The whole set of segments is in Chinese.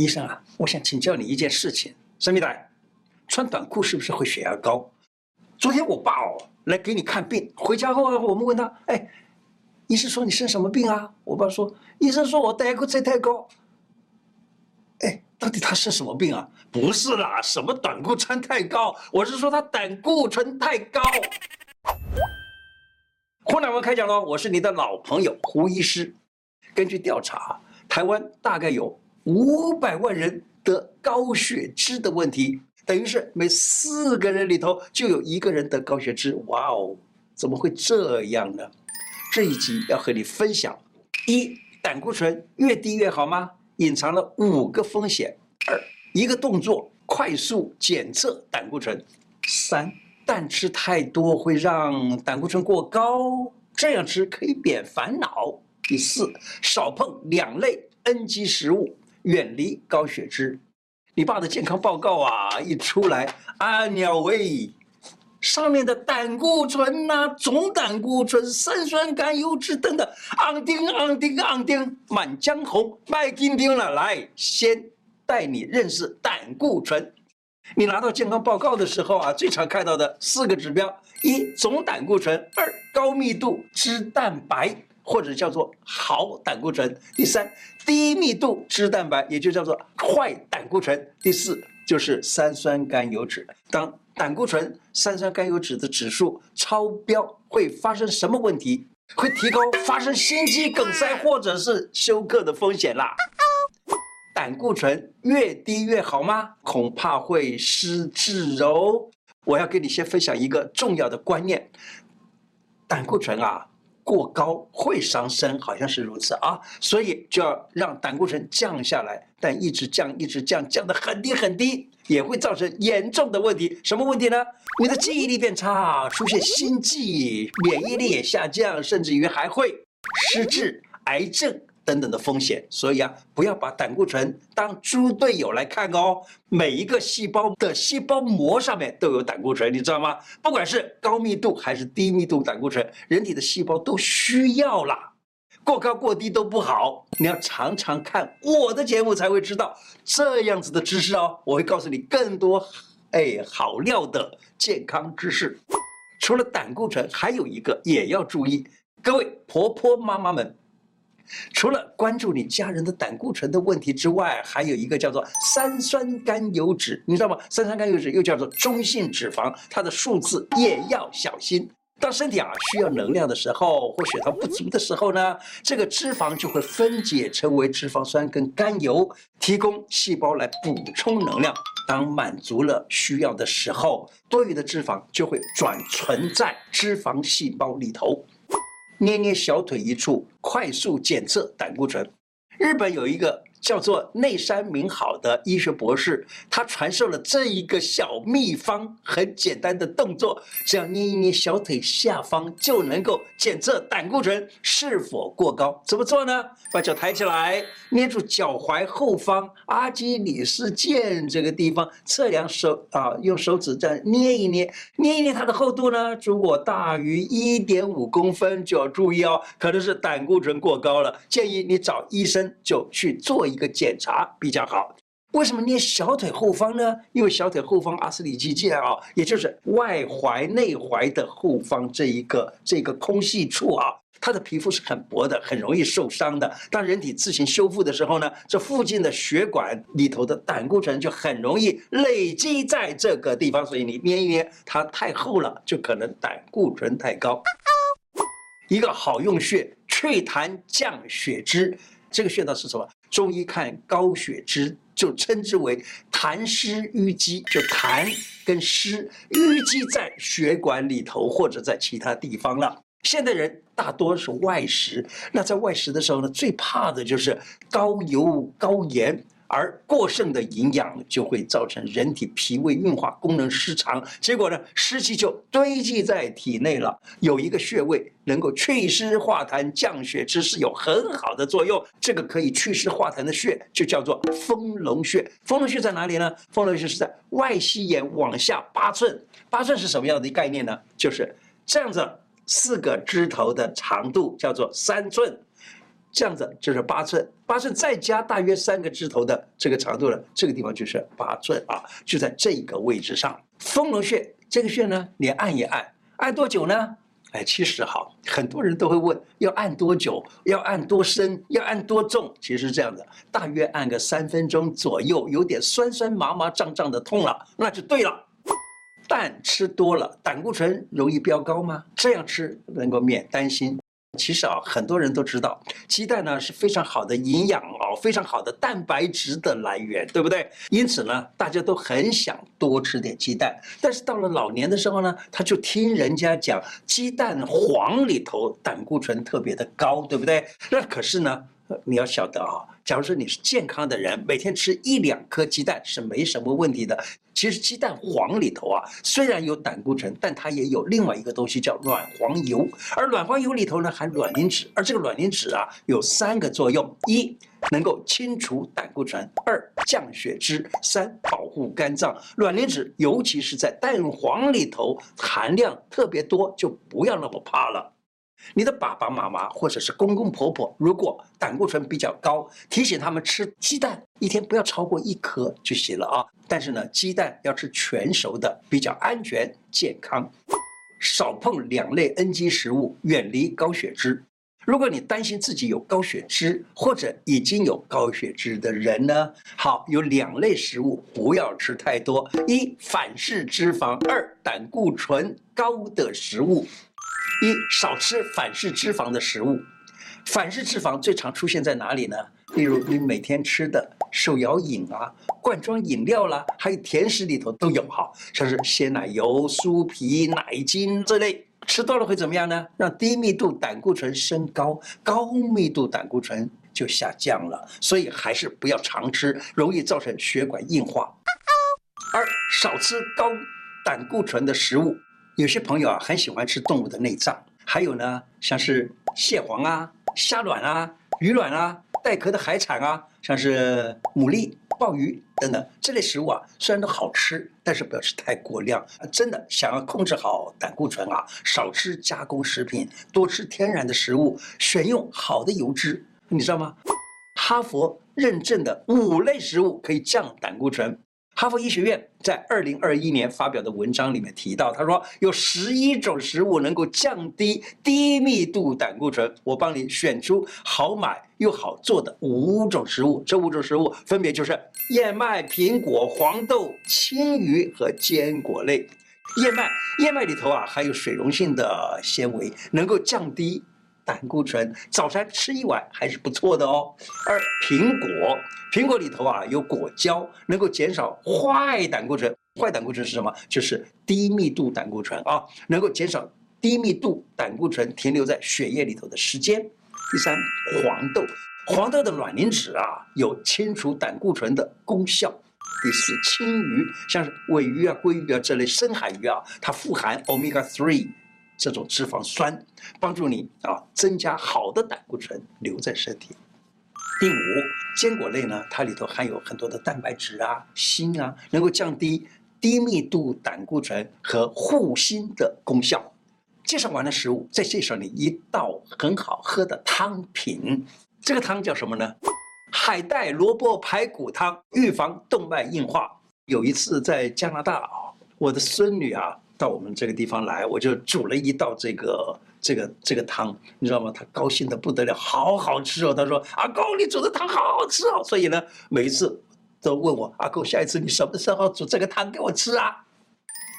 医生啊，我想请教你一件事情。什么的？穿短裤是不是会血压高？昨天我爸哦来给你看病，回家后，我们问他，哎，医生说你生什么病啊？我爸说，医生说我胆固醇太高。哎，到底他生什么病啊？不是啦，什么短裤穿太高？我是说他胆固醇太高。胡乃文开讲喽，我是你的老朋友胡医师。根据调查，台湾大概有五百万人得高血脂的问题。等于是每四个人里头就有一个人得高血脂，哇哦，怎么会这样呢？这一集要和你分享：一、胆固醇越低越好吗？隐藏了五个风险；二、一个动作快速检测胆固醇；三、蛋吃太多会让胆固醇过高，这样吃可以免烦恼；第四，少碰两类 NG 食物，远离高血脂。你爸的健康报告啊，一出来，啊鸟喂，上面的胆固醇呐、总胆固醇、三酸甘油脂等等，昂丁昂丁昂丁，满江红，卖金丁了。来，先带你认识胆固醇。你拿到健康报告的时候啊，最常看到的四个指标：一、总胆固醇；二、高密度脂蛋白。或者叫做好胆固醇，第三，低密度脂蛋白，也就叫做坏胆固醇，第四就是三酸甘油酯。当胆固醇、三酸甘油酯的指数超标，会发生什么问题？会提高发生心肌梗塞或者是休克的风险啦。胆固醇越低越好吗？恐怕会失智哦。我要跟你先分享一个重要的观念，胆固醇啊。过高会伤身，好像是如此啊，所以就要让胆固醇降下来，但一直降，一直降，降得很低很低，也会造成严重的问题。什么问题呢？你的记忆力变差，出现心悸，免疫力也下降，甚至于还会失智、癌症。等等的风险，所以啊，不要把胆固醇当猪队友来看哦。每一个细胞的细胞膜上面都有胆固醇，你知道吗？不管是高密度还是低密度胆固醇，人体的细胞都需要啦。过高过低都不好，你要常常看我的节目才会知道这样子的知识哦。我会告诉你更多哎好料的健康知识。除了胆固醇，还有一个也要注意，各位婆婆妈妈们。除了关注你家人的胆固醇的问题之外，还有一个叫做三酸甘油酯，你知道吗？三酸甘油酯又叫做中性脂肪，它的数字也要小心。当身体啊需要能量的时候，或血糖不足的时候呢，这个脂肪就会分解成为脂肪酸跟甘油，提供细胞来补充能量。当满足了需要的时候，多余的脂肪就会转存在脂肪细胞里头。捏捏小腿一处，快速检测胆固醇。日本有一个。叫做内山明好的医学博士，他传授了这一个小秘方，很简单的动作，只要捏一捏小腿下方，就能够检测胆固醇是否过高。怎么做呢？把脚抬起来，捏住脚踝后方阿基里斯腱这个地方，测量手啊，用手指这样捏一捏，捏一捏它的厚度呢，如果大于一点五公分，就要注意哦，可能是胆固醇过高了，建议你找医生就去做一个检查比较好。为什么捏小腿后方呢？因为小腿后方阿斯里肌腱啊，也就是外踝内踝的后方这一个这个空隙处啊，它的皮肤是很薄的，很容易受伤的。当人体自行修复的时候呢，这附近的血管里头的胆固醇就很容易累积在这个地方，所以你捏一捏，它太厚了，就可能胆固醇太高。一个好用穴，祛痰降血脂。这个穴道是什么？中医看高血脂就称之为痰湿淤积，就痰跟湿淤积在血管里头或者在其他地方了。现代人大多是外食，那在外食的时候呢，最怕的就是高油高盐。而过剩的营养就会造成人体脾胃运化功能失常，结果呢，湿气就堆积在体内了。有一个穴位能够祛湿化痰、降血脂，是有很好的作用。这个可以祛湿化痰的穴就叫做丰隆穴。丰隆穴在哪里呢？丰隆穴是在外膝眼往下八寸。八寸是什么样的概念呢？就是这样子，四个指头的长度叫做三寸。这样子就是八寸，八寸再加大约三个指头的这个长度了，这个地方就是八寸啊，就在这个位置上。丰隆穴这个穴呢，你按一按，按多久呢？哎，其实哈，很多人都会问，要按多久？要按多深？要按多重？其实是这样的，大约按个三分钟左右，有点酸酸麻麻胀胀的痛了，那就对了。蛋吃多了，胆固醇容易飙高吗？这样吃能够免担心。其实啊，很多人都知道，鸡蛋呢是非常好的营养哦，非常好的蛋白质的来源，对不对？因此呢，大家都很想多吃点鸡蛋。但是到了老年的时候呢，他就听人家讲，鸡蛋黄里头胆固醇特别的高，对不对？那可是呢，你要晓得啊，假如说你是健康的人，每天吃一两颗鸡蛋是没什么问题的。其实鸡蛋黄里头啊，虽然有胆固醇，但它也有另外一个东西叫卵黄油，而卵黄油里头呢含卵磷脂，而这个卵磷脂啊有三个作用：一能够清除胆固醇，二降血脂，三保护肝脏。卵磷脂尤其是在蛋黄里头含量特别多，就不要那么怕了。你的爸爸妈妈或者是公公婆婆，如果胆固醇比较高，提醒他们吃鸡蛋，一天不要超过一颗就行了啊。但是呢，鸡蛋要吃全熟的，比较安全健康。少碰两类 NG 食物，远离高血脂。如果你担心自己有高血脂，或者已经有高血脂的人呢，好，有两类食物不要吃太多：一反式脂肪，二胆固醇高的食物。一少吃反式脂肪的食物，反式脂肪最常出现在哪里呢？例如你每天吃的手摇饮啊、罐装饮料啦，还有甜食里头都有哈，像是鲜奶油、酥皮、奶精这类，吃多了会怎么样呢？让低密度胆固醇升高，高密度胆固醇就下降了，所以还是不要常吃，容易造成血管硬化。二少吃高胆固醇的食物。有些朋友啊，很喜欢吃动物的内脏，还有呢，像是蟹黄啊、虾卵啊、鱼卵啊、带壳的海产啊，像是牡蛎、鲍鱼等等这类食物啊，虽然都好吃，但是不要吃太过量。真的想要控制好胆固醇啊，少吃加工食品，多吃天然的食物，选用好的油脂，你知道吗？哈佛认证的五类食物可以降胆固醇。哈佛医学院在二零二一年发表的文章里面提到，他说有十一种食物能够降低低密度胆固醇。我帮你选出好买又好做的五种食物，这五种食物分别就是燕麦、苹果、黄豆、青鱼和坚果类。燕麦，燕麦里头啊含有水溶性的纤维，能够降低。胆固醇早餐吃一碗还是不错的哦。而苹果，苹果里头啊有果胶，能够减少坏胆固醇。坏胆固醇是什么？就是低密度胆固醇啊，能够减少低密度胆固醇停留在血液里头的时间。第三，黄豆，黄豆的卵磷脂啊有清除胆固醇的功效。第四，青鱼，像是鮪鱼啊、鲑鱼啊这类深海鱼啊，它富含 Omega three。这种脂肪酸帮助你啊，增加好的胆固醇留在身体。第五，坚果类呢，它里头含有很多的蛋白质啊、锌啊，能够降低低密度胆固醇和护心的功效。介绍完了食物，再介绍你一道很好喝的汤品。这个汤叫什么呢？海带萝卜排骨汤，预防动脉硬化。有一次在加拿大啊，我的孙女啊。到我们这个地方来，我就煮了一道这个这个这个汤，你知道吗？他高兴的不得了，好好吃哦。他说：“阿公，你煮的汤好好吃哦。”所以呢，每一次都问我：“阿公，下一次你什么时候煮这个汤给我吃啊？”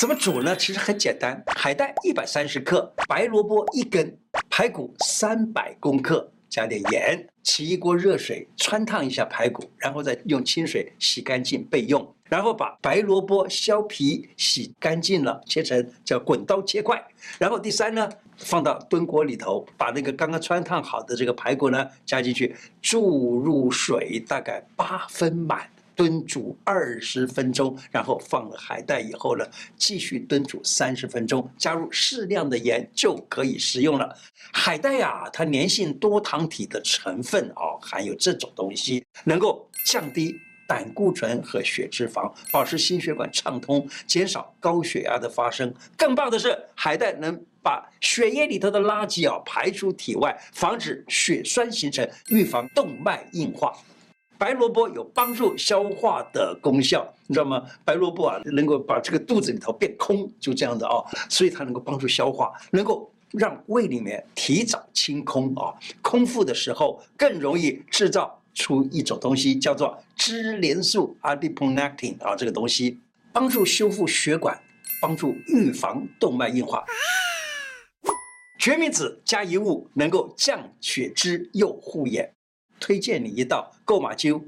怎么煮呢？其实很简单，海带一百三十克，白萝卜一根，排骨三百公克。加点盐，起一锅热水，穿烫一下排骨，然后再用清水洗干净备用。然后把白萝卜削皮洗干净了，切成叫滚刀切块。然后第三呢，放到炖锅里头，把那个刚刚穿烫好的这个排骨呢加进去，注入水大概八分满。炖煮二十分钟，然后放了海带以后呢，继续炖煮三十分钟，加入适量的盐就可以食用了。海带呀、啊，它粘性多糖体的成分哦，含有这种东西，能够降低胆固醇和血脂肪，保持心血管畅通，减少高血压的发生。更棒的是，海带能把血液里头的垃圾啊排出体外，防止血栓形成，预防动脉硬化。白萝卜有帮助消化的功效，你知道吗？白萝卜啊，能够把这个肚子里头变空，就这样的啊，所以它能够帮助消化，能够让胃里面提早清空啊。空腹的时候更容易制造出一种东西，叫做脂联素 （adiponectin） 啊，这个东西帮助修复血管，帮助预防动脉硬化。决明子加一物能够降血脂又护眼。推荐你一道够马灸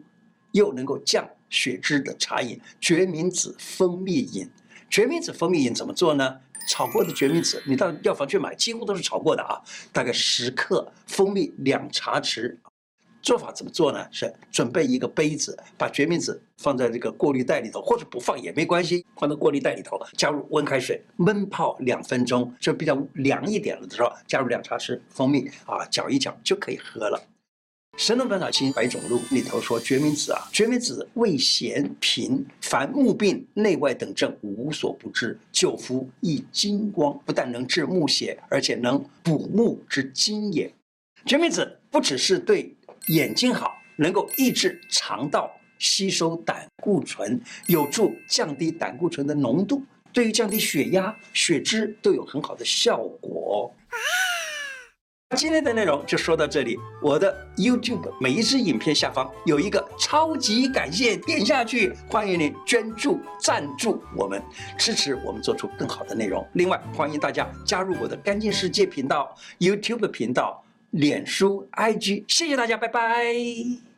又能够降血脂的茶饮——决明子蜂蜜饮。决明子蜂蜜饮怎么做呢？炒过的决明子，你到药房去买，几乎都是炒过的啊。大概十克蜂蜜两茶匙。做法怎么做呢？是准备一个杯子，把决明子放在这个过滤袋里头，或者不放也没关系，放到过滤袋里头，加入温开水闷泡两分钟，就比较凉一点了的时候，加入两茶匙蜂蜜啊，搅一搅就可以喝了。《神农本草经百种录》里头说，决明子啊，决明子味咸平，凡目病内外等症无所不治，久服益精光，不但能治目血，而且能补目之精也。决明子不只是对眼睛好，能够抑制肠道吸收胆固醇，有助降低胆固醇的浓度，对于降低血压、血脂都有很好的效果。啊今天的内容就说到这里。我的 YouTube 每一支影片下方有一个超级感谢，点下去，欢迎您捐助赞助我们，支持我们做出更好的内容。另外，欢迎大家加入我的干净世界频道、YouTube 频道、脸书、IG。谢谢大家，拜拜。